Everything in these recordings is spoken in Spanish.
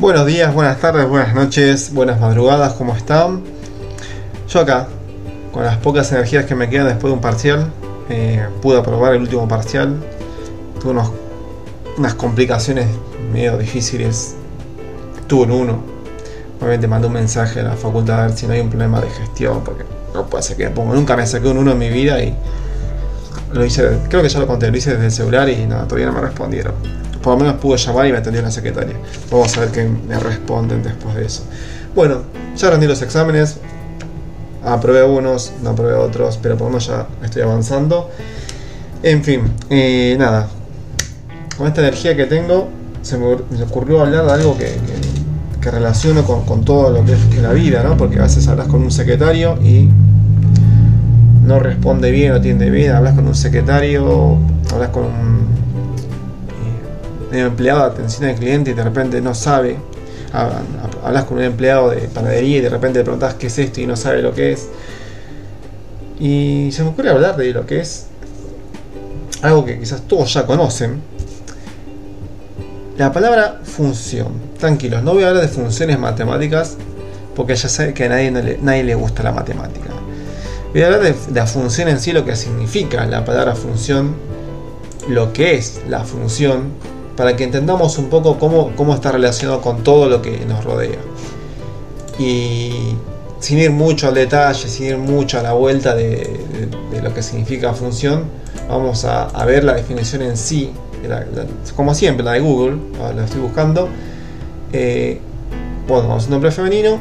Buenos días, buenas tardes, buenas noches, buenas madrugadas, ¿cómo están? Yo acá, con las pocas energías que me quedan después de un parcial, eh, pude aprobar el último parcial. Tuve unos, unas complicaciones medio difíciles. Tuve un uno. Obviamente mandé un mensaje a la facultad a ver si no hay un problema de gestión, porque no puede ser que. Nunca me saqué un uno en mi vida y lo hice, creo que ya lo conté, lo hice desde el celular y todavía no me respondieron por lo menos pude llamar y me atendió la secretaria. Vamos a ver qué me responden después de eso. Bueno, ya rendí los exámenes. Aprobé unos, no aprobé otros, pero por lo menos ya estoy avanzando. En fin, nada. Con esta energía que tengo, se me, ocurrió hablar de algo que, que, relaciono con, con, todo lo que es la vida, ¿no? Porque a veces hablas con un secretario y no responde bien, no atiende bien. Hablas con un secretario, hablas con un empleado de atención al cliente y de repente no sabe, hablas con un empleado de panadería y de repente le preguntas qué es esto y no sabe lo que es. Y se me ocurre hablar de lo que es algo que quizás todos ya conocen. La palabra función. Tranquilos, no voy a hablar de funciones matemáticas porque ya sé que a nadie, nadie le gusta la matemática. Voy a hablar de la función en sí, lo que significa la palabra función, lo que es la función para que entendamos un poco cómo, cómo está relacionado con todo lo que nos rodea. Y sin ir mucho al detalle, sin ir mucho a la vuelta de, lo que significa función, vamos a, ver la definición en sí, como siempre, la de Google, la estoy buscando. Eh, bueno, vamos un nombre femenino.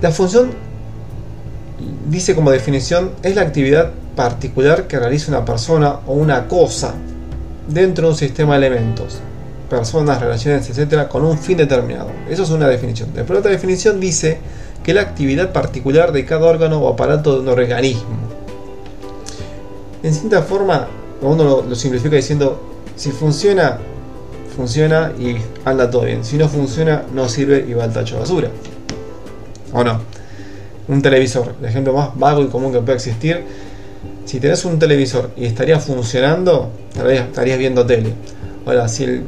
La función dice como definición es la actividad particular que realiza una persona o una cosa dentro de un sistema de elementos, personas, relaciones, etcétera, con un fin determinado. Eso es una definición. Después otra definición dice que la actividad particular de cada órgano o aparato de un organismo. En cierta forma, uno lo, simplifica diciendo, si funciona, funciona y anda todo bien. Si no funciona, no sirve y va al tacho de basura. ¿O no? Un televisor, el ejemplo más vago y común que puede existir, si tenés un televisor y estaría funcionando, estarías viendo tele. Ahora, si el,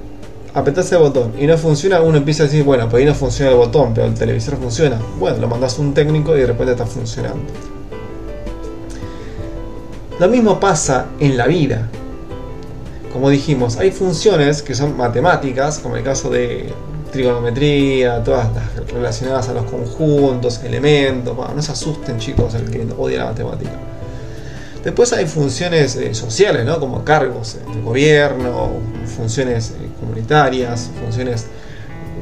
apretás el botón y no funciona, uno empieza a decir, bueno, pues ahí no funciona el botón, pero el televisor funciona. Bueno, lo mandas a un técnico y de repente está funcionando. Lo mismo pasa en la vida. Como dijimos, hay funciones que son matemáticas, como el caso de trigonometría, todas las relacionadas a los conjuntos, elementos. no se asusten chicos el que odia la matemática. Después hay funciones eh, sociales, ¿no? como cargos de gobierno, funciones eh, comunitarias, funciones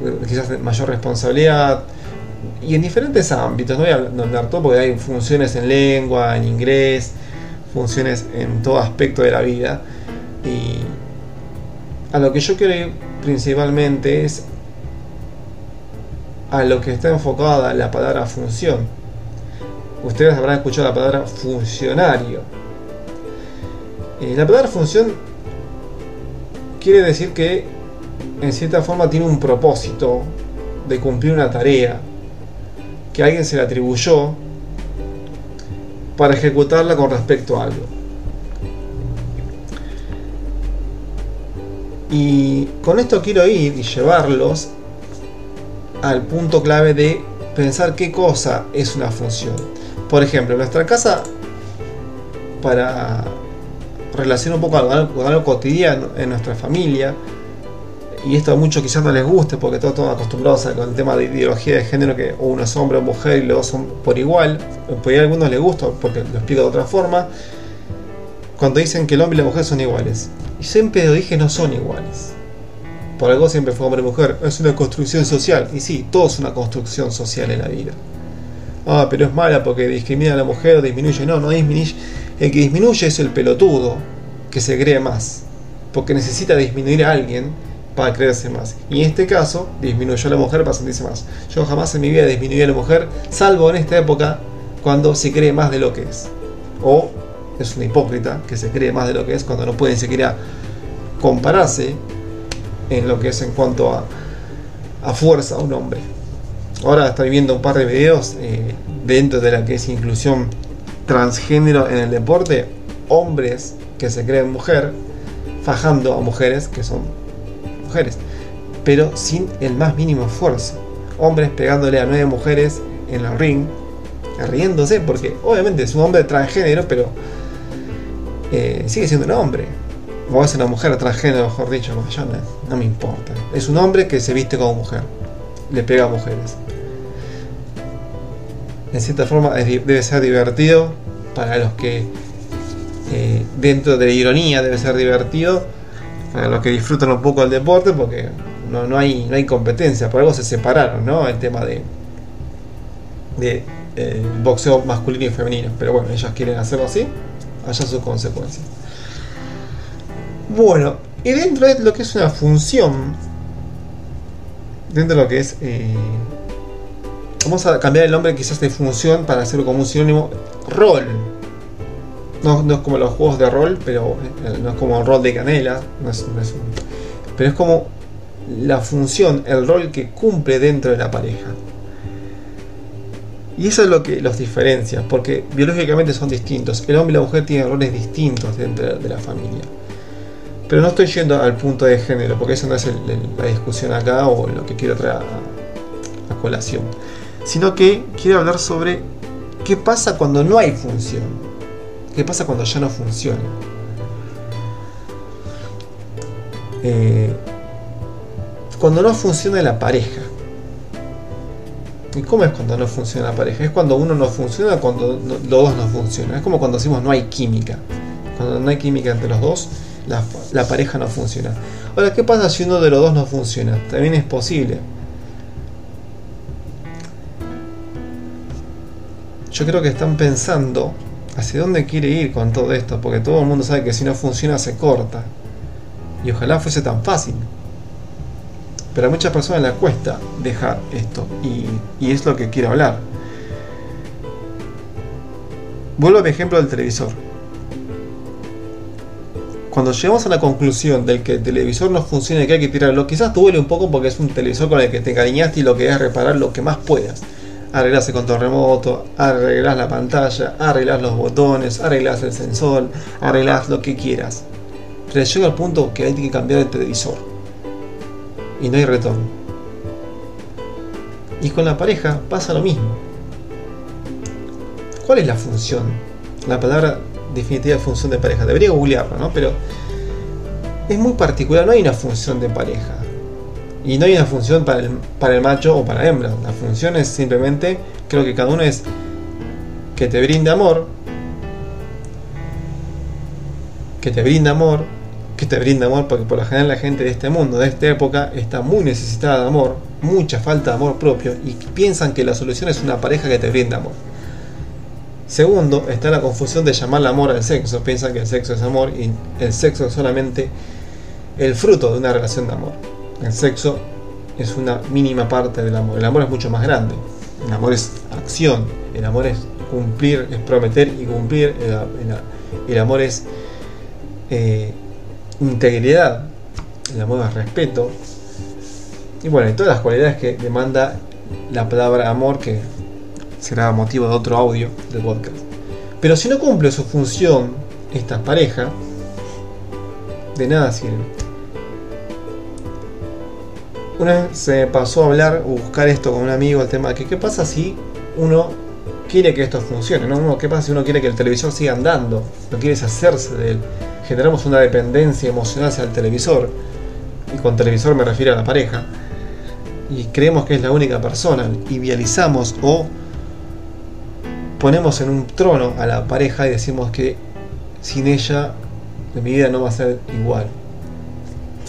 eh, quizás de mayor responsabilidad, y en diferentes ámbitos. No voy a hablar todo porque hay funciones en lengua, en inglés, funciones en todo aspecto de la vida. Y a lo que yo quiero ir principalmente es a lo que está enfocada la palabra función ustedes habrán escuchado la palabra funcionario. Eh, la palabra función quiere decir que en cierta forma tiene un propósito de cumplir una tarea que alguien se le atribuyó para ejecutarla con respecto a algo. Y con esto quiero ir y llevarlos al punto clave de pensar qué cosa es una función. Por ejemplo, nuestra casa, para relacionar un poco con algo, cotidiano en nuestra familia, y esto a muchos quizás no les guste porque todos están acostumbrados con el tema de ideología de género que uno es hombre o mujer y los son por igual, por ahí a algunos les gusta porque lo explico de otra forma, cuando dicen que el hombre y la mujer son iguales. Y siempre lo dije no son iguales. Por algo siempre fue hombre y mujer, es una construcción social. Y sí, todo es una construcción social en la vida ah, pero es mala porque discrimina a la mujer o disminuye. No, no disminuye. El que disminuye es el pelotudo que se cree más, porque necesita disminuir a alguien para creerse más. Y en este caso, disminuyó a la mujer para sentirse más. Yo jamás en mi vida disminuí a la mujer, salvo en esta época cuando se cree más de lo que es. O es una hipócrita que se cree más de lo que es cuando no puede ni siquiera compararse en lo que es en cuanto a, a fuerza a un hombre. Ahora estoy viendo un par de videos eh, dentro de la que es inclusión transgénero en el deporte. Hombres que se creen mujer, fajando a mujeres que son mujeres. pero sin el más mínimo esfuerzo. Hombres pegándole a nueve mujeres en el ring, riéndose, porque obviamente es un hombre transgénero, pero eh, sigue siendo un hombre. O es una mujer transgénero, mejor dicho, como no, me importa. Es un hombre que se viste como mujer, le pega a mujeres. En cierta forma debe ser divertido para los que, eh, dentro de la ironía, debe ser divertido para los que disfrutan un poco el deporte, porque no, hay, no hay competencia, por algo se separaron, ¿no? El tema de, de eh, boxeo masculino y femenino. Pero bueno, ellos quieren hacerlo así, allá sus consecuencias. Bueno, y dentro de lo que es una función, dentro de lo que es... Eh, vamos a cambiar el nombre quizás de función para hacerlo como un sinónimo rol. No, es como los juegos de rol, pero eh, no es como un rol de canela, pero es como la función, el rol que cumple dentro de la pareja. Y eso es lo que los diferencia, porque biológicamente son distintos. El hombre y la mujer tienen roles distintos dentro de la familia. Pero no estoy yendo al punto de género, porque eso no es la discusión acá o lo que quiero traer a, colación. Sino que quiero hablar sobre qué pasa cuando no hay función. ¿Qué pasa cuando ya no funciona? Eh, cuando no funciona la pareja. ¿Y cómo es cuando no funciona la pareja? Es cuando uno no funciona, cuando los dos no funcionan. Es como cuando decimos no hay química. Cuando no hay química entre los dos, la, pareja no funciona. Ahora, ¿qué pasa si uno de los dos no funciona? También es posible. Yo creo que están pensando hacia dónde quiere ir con todo esto, porque todo el mundo sabe que si no funciona se corta. Y ojalá fuese tan fácil. Pero a muchas personas les cuesta dejar esto y, es lo que quiero hablar. Vuelvo a mi ejemplo del televisor cuando llegamos a la conclusión del que el televisor no funciona y que hay que tirarlo, quizás duele un poco porque es un televisor con el que te encariñaste y lo que es reparar lo que más puedas. Arreglas el control remoto, arreglas la pantalla, arreglas los botones, arreglas el sensor, arreglas lo que quieras. Pero llega al punto que hay que cambiar el televisor. Y no hay retorno. Y con la pareja pasa lo mismo. ¿Cuál es la función? La palabra definitiva función de pareja. Debería googlearlo, ¿no? Pero es muy particular, no hay una función de pareja. Y no hay una función para el, para el macho o para la hembra. La función es simplemente, creo que cada uno es que te brinde amor, que te brinda amor, que te brinda amor, porque por lo general la gente de este mundo, de esta época, está muy necesitada de amor, mucha falta de amor propio, y piensan que la solución es una pareja que te brinda amor. Segundo, está la confusión de llamar amor al sexo. Piensan que el sexo es amor y el sexo es solamente el fruto de una relación de amor. El sexo es una mínima parte del amor. El amor es mucho más grande. El amor es acción. El amor es cumplir, es prometer y cumplir. El, amor es eh, integridad. El amor es respeto. Y bueno, y todas las cualidades que demanda la palabra amor que será motivo de otro audio del podcast. Pero si no cumple su función esta pareja, de nada sirve. Una vez se pasó a hablar o buscar esto con un amigo, el tema de que qué pasa si uno quiere que esto funcione, ¿no? ¿Qué pasa si uno quiere que el televisor siga andando? No quiere deshacerse de él. Generamos una dependencia emocional hacia el televisor. Y con televisor me refiero a la pareja. Y creemos que es la única persona. Idealizamos o ponemos en un trono a la pareja y decimos que sin ella mi vida no va a ser igual.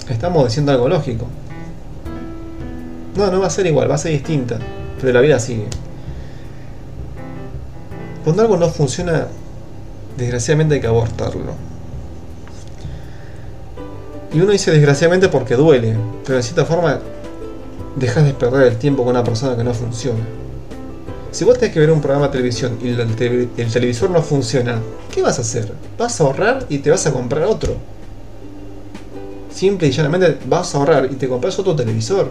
Estamos diciendo algo lógico. No, no va a ser igual, va a ser distinta, pero la vida sigue. Cuando algo no funciona, desgraciadamente hay que abortarlo. Y uno dice desgraciadamente porque duele, pero de cierta forma dejas de perder el tiempo con una persona que no funciona. Si vos tenés que ver un programa de televisión y el, televisor no funciona, ¿qué vas a hacer? Vas a ahorrar y te vas a comprar otro. Simple y llanamente vas a ahorrar y te compras otro televisor.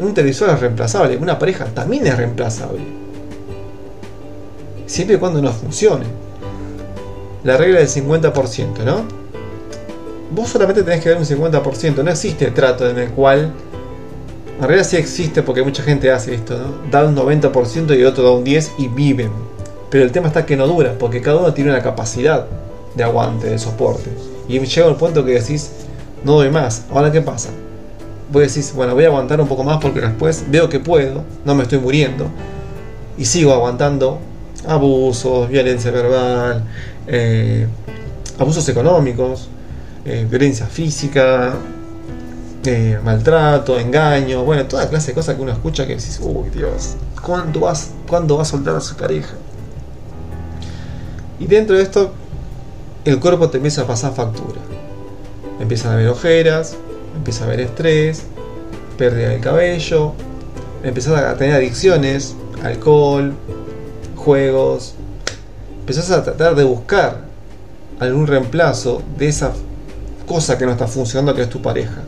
Un televisor es reemplazable, una pareja también es reemplazable. Siempre y cuando no funcione. La regla del 50%, ¿no? vos solamente tenés que dar un 50%. No existe trato en el cual. En realidad sí existe porque mucha gente hace esto, ¿no? Da un 90% y el otro da un 10% y viven. Pero el tema está que no dura, porque cada uno tiene una capacidad de aguante, de soporte. Y llega un punto que decís, no doy más. Ahora, ¿qué pasa? Vos decís, bueno, voy a aguantar un poco más porque después veo que puedo, no me estoy muriendo. Y sigo aguantando abusos, violencia verbal, eh, abusos económicos, eh, violencia física, eh, maltrato, engaño, bueno, toda clase de cosas que uno escucha que decís, uy Dios, ¿cuándo vas, ¿cuándo va a soltar a su pareja? Y dentro de esto, el cuerpo te empieza a pasar factura. Empiezan a haber ojeras, empieza a haber estrés, pérdida del cabello, empiezas a tener adicciones, alcohol, juegos. Empezás a tratar de buscar algún reemplazo de esa cosa que no está funcionando que es tu pareja.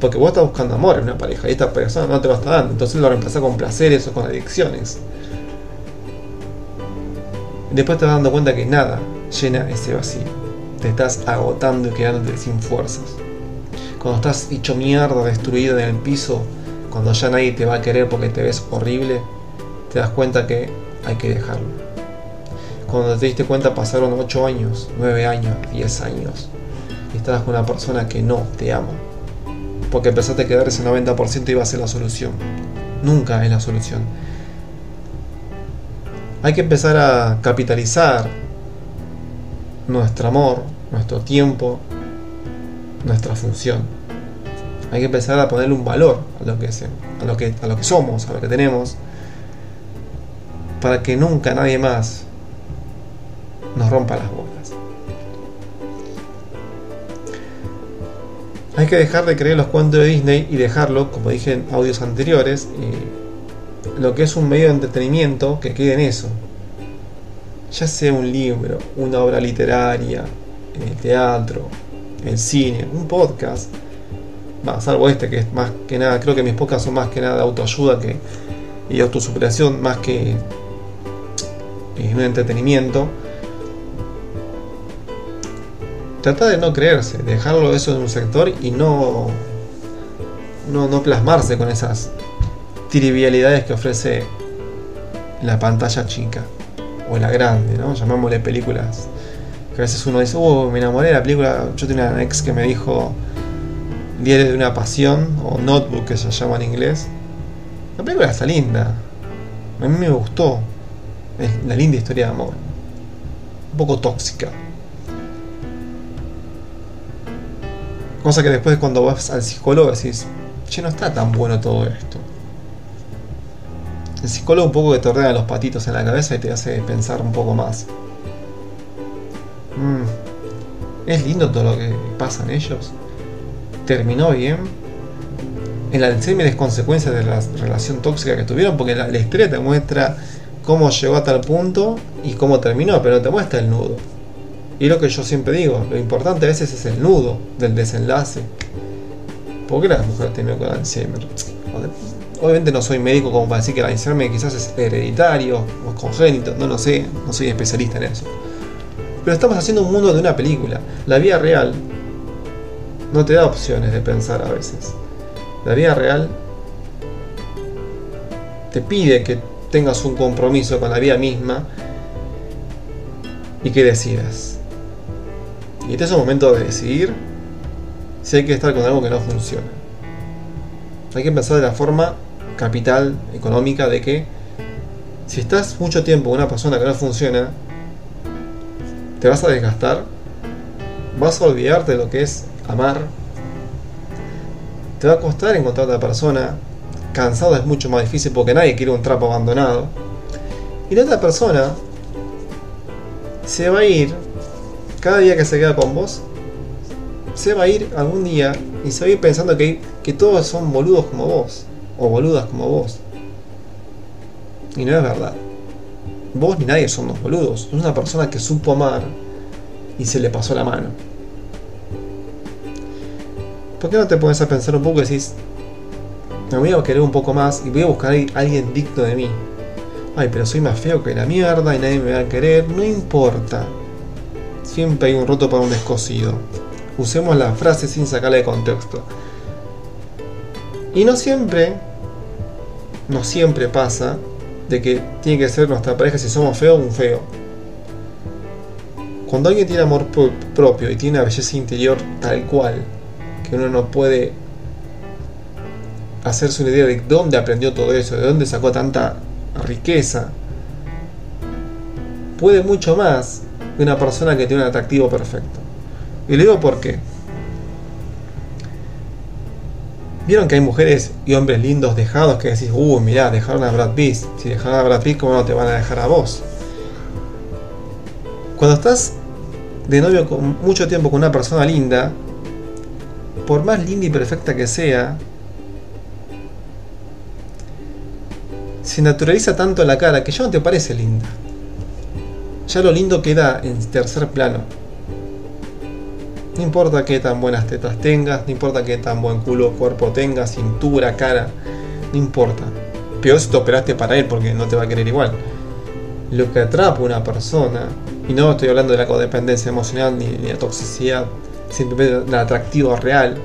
Porque vos estás buscando amor en una pareja y esta persona no te lo está dando. Entonces lo reemplazás con placeres o con adicciones. Después te vas dando cuenta que nada llena ese vacío. Te estás agotando y quedándote sin fuerzas. Cuando estás hecho mierda, destruido en el piso, cuando ya nadie te va a querer porque te ves horrible, te das cuenta que hay que dejarlo. Cuando te diste cuenta pasaron 8 años, 9 años, 10 años y estabas con una persona que no te ama. Porque empezaste a quedar ese 90% iba a ser la solución. Nunca es la solución. Hay que empezar a capitalizar nuestro amor, nuestro tiempo, nuestra función. Hay que empezar a ponerle un valor a lo que, a lo que, a lo que somos, a lo que tenemos, para que nunca nadie más nos rompa las bolas. Hay que dejar de creer los cuentos de Disney y dejarlo, como dije en audios anteriores, lo que es un medio de entretenimiento que quede en eso. Ya sea un libro, una obra literaria, el teatro, el cine, un podcast. Va, salvo este que es más que nada, creo que mis podcasts son más que nada de autoayuda que, y autosuperación más que eh, un entretenimiento trata de no creerse, dejarlo eso en un sector y no, no, no plasmarse con esas trivialidades que ofrece la pantalla chica o la grande, ¿no? Llamémosle películas. A veces uno dice, oh, me enamoré de la película. Yo tenía una ex que me dijo Diario de una pasión o Notebook que se llama en inglés. La película está linda. A mí me gustó. Es la linda historia de amor. Un poco tóxica. Cosa que después cuando vas al psicólogo decís, che, no está tan bueno todo esto. El psicólogo un poco que te ordena los patitos en la cabeza y te hace pensar un poco más. Mm, es lindo todo lo que pasa en ellos. Terminó bien. El Alzheimer es consecuencia de la relación tóxica que tuvieron porque la, la historia te muestra cómo llegó a tal punto y cómo terminó, pero no te muestra el nudo. Y lo que yo siempre digo, lo importante a veces es el nudo del desenlace. ¿Por qué las mujeres tienen con Alzheimer? Obviamente no soy médico como para decir que el Alzheimer quizás es hereditario o congénito, no lo sé, no soy especialista en eso. Pero estamos haciendo un mundo de una película. La vida real no te da opciones de pensar a veces. La vida real te pide que tengas un compromiso con la vida misma y que decidas. Y este es el momento de decidir si hay que estar con algo que no funciona. Hay que pensar de la forma capital económica de que si estás mucho tiempo con una persona que no funciona, te vas a desgastar, vas a olvidarte de lo que es amar, te va a costar encontrar a otra persona, cansado es mucho más difícil porque nadie quiere un trapo abandonado, y la otra persona se va a ir cada día que se queda con vos, se va a ir algún día y se va a ir pensando que, que todos son boludos como vos, o boludas como vos. Y no es verdad. Vos ni nadie son los boludos. Es una persona que supo amar y se le pasó la mano. ¿Por qué no te pones a pensar un poco y decís, me voy a querer un poco más y voy a buscar a alguien digno de mí? Ay, pero soy más feo que la mierda y nadie me va a querer. No importa. Siempre hay un roto para un descosido. usemos la frase sin sacarle de contexto. Y no siempre, no siempre pasa de que tiene que ser nuestra pareja si somos feos un feo. Cuando alguien tiene amor propio y tiene una belleza interior tal cual, que uno no puede hacerse una idea de dónde aprendió todo eso, de dónde sacó tanta riqueza, puede mucho más de una persona que tiene un atractivo perfecto. Y le digo por qué. Vieron que hay mujeres y hombres lindos dejados que decís, uh, mirá, dejaron a Brad Pitt. Si dejaron a Brad Pitt, ¿cómo no te van a dejar a vos? Cuando estás de novio con mucho tiempo con una persona linda, por más linda y perfecta que sea, se naturaliza tanto la cara que ya no te parece linda. Ya lo lindo queda en tercer plano. No importa qué tan buenas tetas tengas, no importa qué tan buen culo cuerpo tengas, cintura, cara, no importa. Peor si te operaste para él porque no te va a querer igual. Lo que atrapa a una persona y no estoy hablando de la codependencia emocional ni, la toxicidad, simplemente del atractivo real.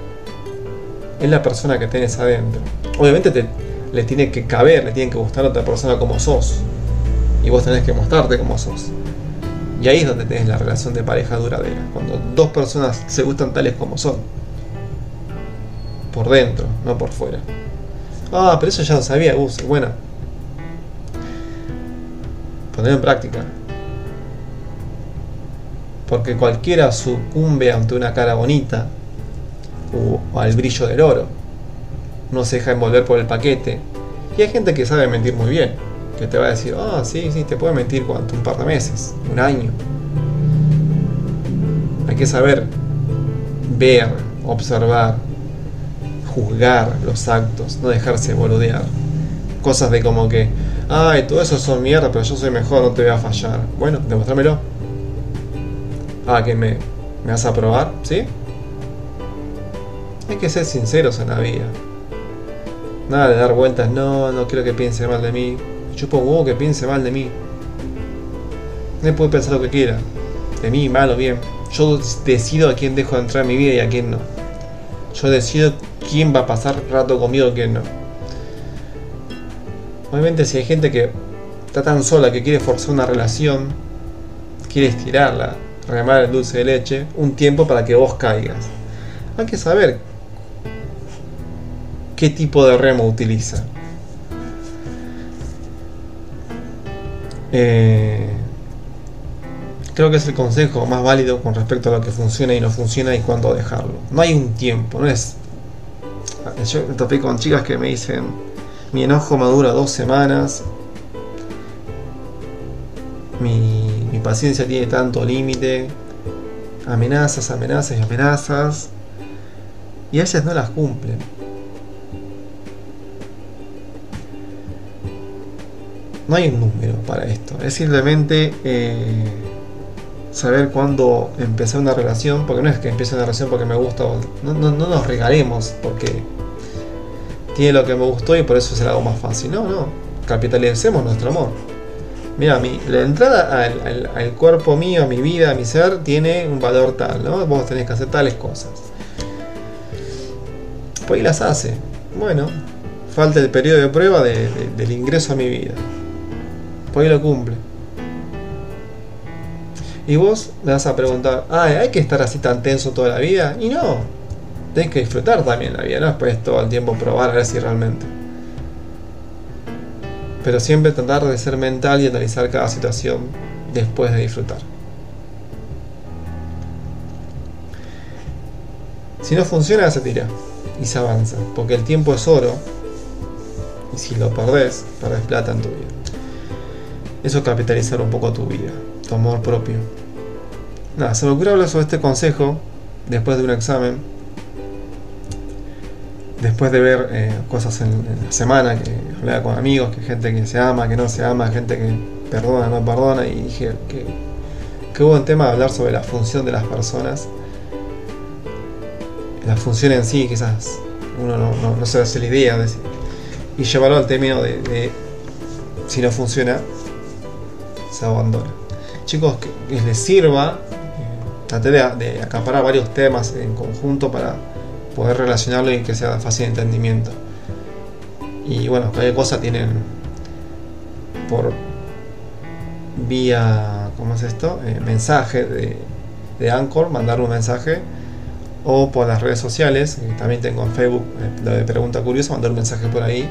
Es la persona que tenés adentro. Obviamente te, le tiene que caber, le tiene que gustar a otra persona como sos. Y vos tenés que mostrarte como sos. Y ahí es donde tenés la relación de pareja duradera. Cuando dos personas se gustan tales como son. Por dentro, no por fuera. Ah, pero eso ya lo sabía. Uh, bueno. Poner en práctica porque cualquiera sucumbe ante una cara bonita o, al brillo del oro. No se deja envolver por el paquete. Y hay gente que sabe mentir muy bien, que te va a decir, ah, sí, sí, te puede mentir cuánto, un par de meses, un año. Hay que saber ver, observar, juzgar los actos, no dejarse boludear. Cosas de como que, ay, todo eso son mierda, pero yo soy mejor, no te voy a fallar. Bueno, demuéstramelo. Ah, que me, me vas a probar, ¿sí? Hay que ser sinceros en la vida. Nada de dar vueltas, no, no quiero que piense mal de mí. Yo pongo que piense mal de mí. Él puede pensar lo que quiera. De mí, mal o bien. Yo decido a quién dejo de entrar en mi vida y a quién no. Yo decido quién va a pasar rato conmigo y quién no. Obviamente si hay gente que está tan sola que quiere forzar una relación, quiere estirarla, remar el dulce de leche un tiempo para que vos caigas. Hay que saber qué tipo de remo utiliza. Eh, creo que es el consejo más válido con respecto a lo que funciona y no funciona y cuándo dejarlo. No hay un tiempo, no es. Yo me topé con chicas que me dicen: mi enojo me dura dos semanas, mi paciencia tiene tanto límite, amenazas, amenazas y amenazas, y ellas no las cumplen. No hay un número para esto, es simplemente eh, saber cuándo empezar una relación, porque no es que empiece una relación porque me gusta, no, no, no nos regalemos porque tiene lo que me gustó y por eso será algo más fácil. No, no, capitalicemos nuestro amor. Mira, mi, la entrada al, cuerpo mío, a mi vida, a mi ser, tiene un valor tal, ¿no? Vos tenés que hacer tales cosas. Pues ahí las hace. Bueno, falta el periodo de prueba del ingreso a mi vida. Pues ahí lo cumple. Y vos me vas a preguntar, ah, ¿hay que estar así tan tenso toda la vida? Y no, tenés que disfrutar también la vida, no después todo el tiempo probar a ver si realmente pero siempre tratar de ser mental y analizar cada situación después de disfrutar. Si no funciona, se tira y se avanza, porque el tiempo es oro y si lo perdés, perdés plata en tu vida. Eso es capitalizar un poco tu vida, tu amor propio. Nada, se me ocurre hablar sobre este consejo después de un examen después de ver eh, cosas en, la semana, que hablaba con amigos, que gente que se ama, que no se ama, gente que perdona, no perdona, y dije que, que hubo un tema de hablar sobre la función de las personas. La función en sí, quizás uno no, se hace la idea, de, y llevarlo al término de, si no funciona, se abandona. Chicos, que, les sirva, traté de, de acaparar varios temas en conjunto para poder relacionarlo y que sea de fácil entendimiento. Y bueno, cualquier cosa tienen por vía, ¿cómo es esto? Eh, mensaje de, de Anchor, mandar un mensaje o por las redes sociales, también tengo en Facebook eh, lo de Pregunta Curiosa, mandar un mensaje por ahí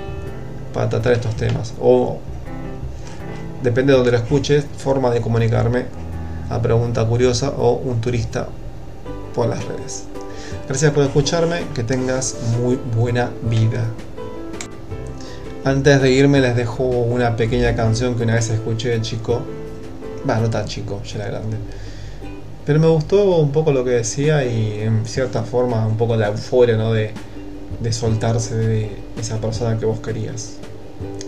para tratar estos temas. O depende de donde lo escuches, forma de comunicarme a Pregunta Curiosa o un turista por las redes. Gracias por escucharme, que tengas muy buena vida. Antes de irme les dejo una pequeña canción que una vez escuché de chico. Va, no tan chico, ya era grande. Pero me gustó un poco lo que decía y en cierta forma un poco la euforia, ¿no? De, de soltarse de esa persona que vos querías.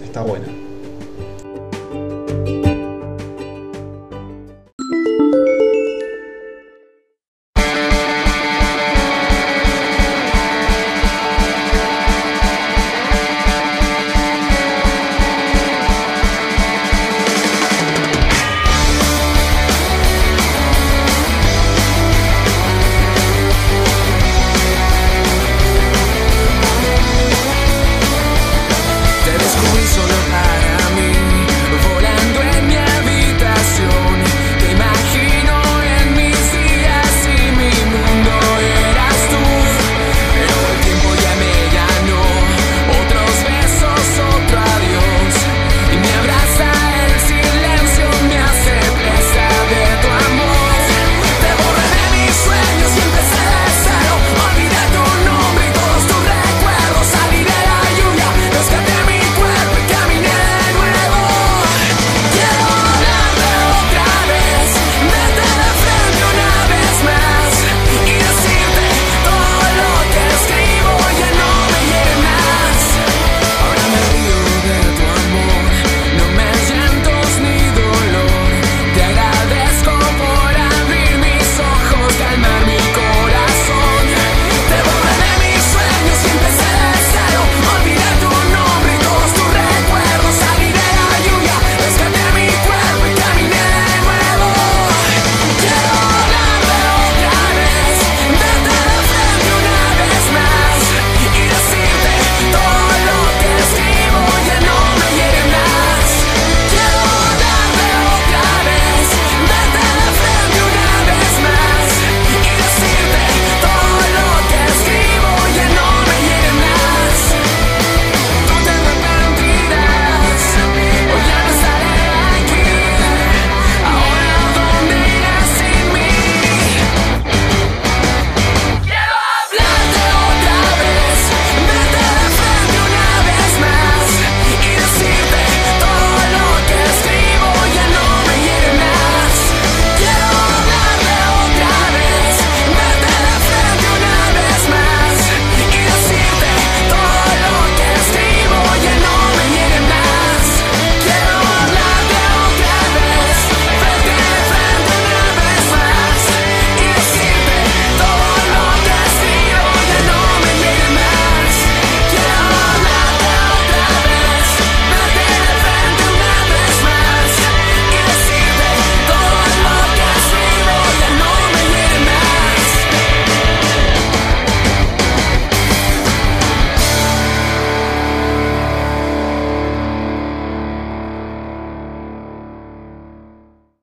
Está buena.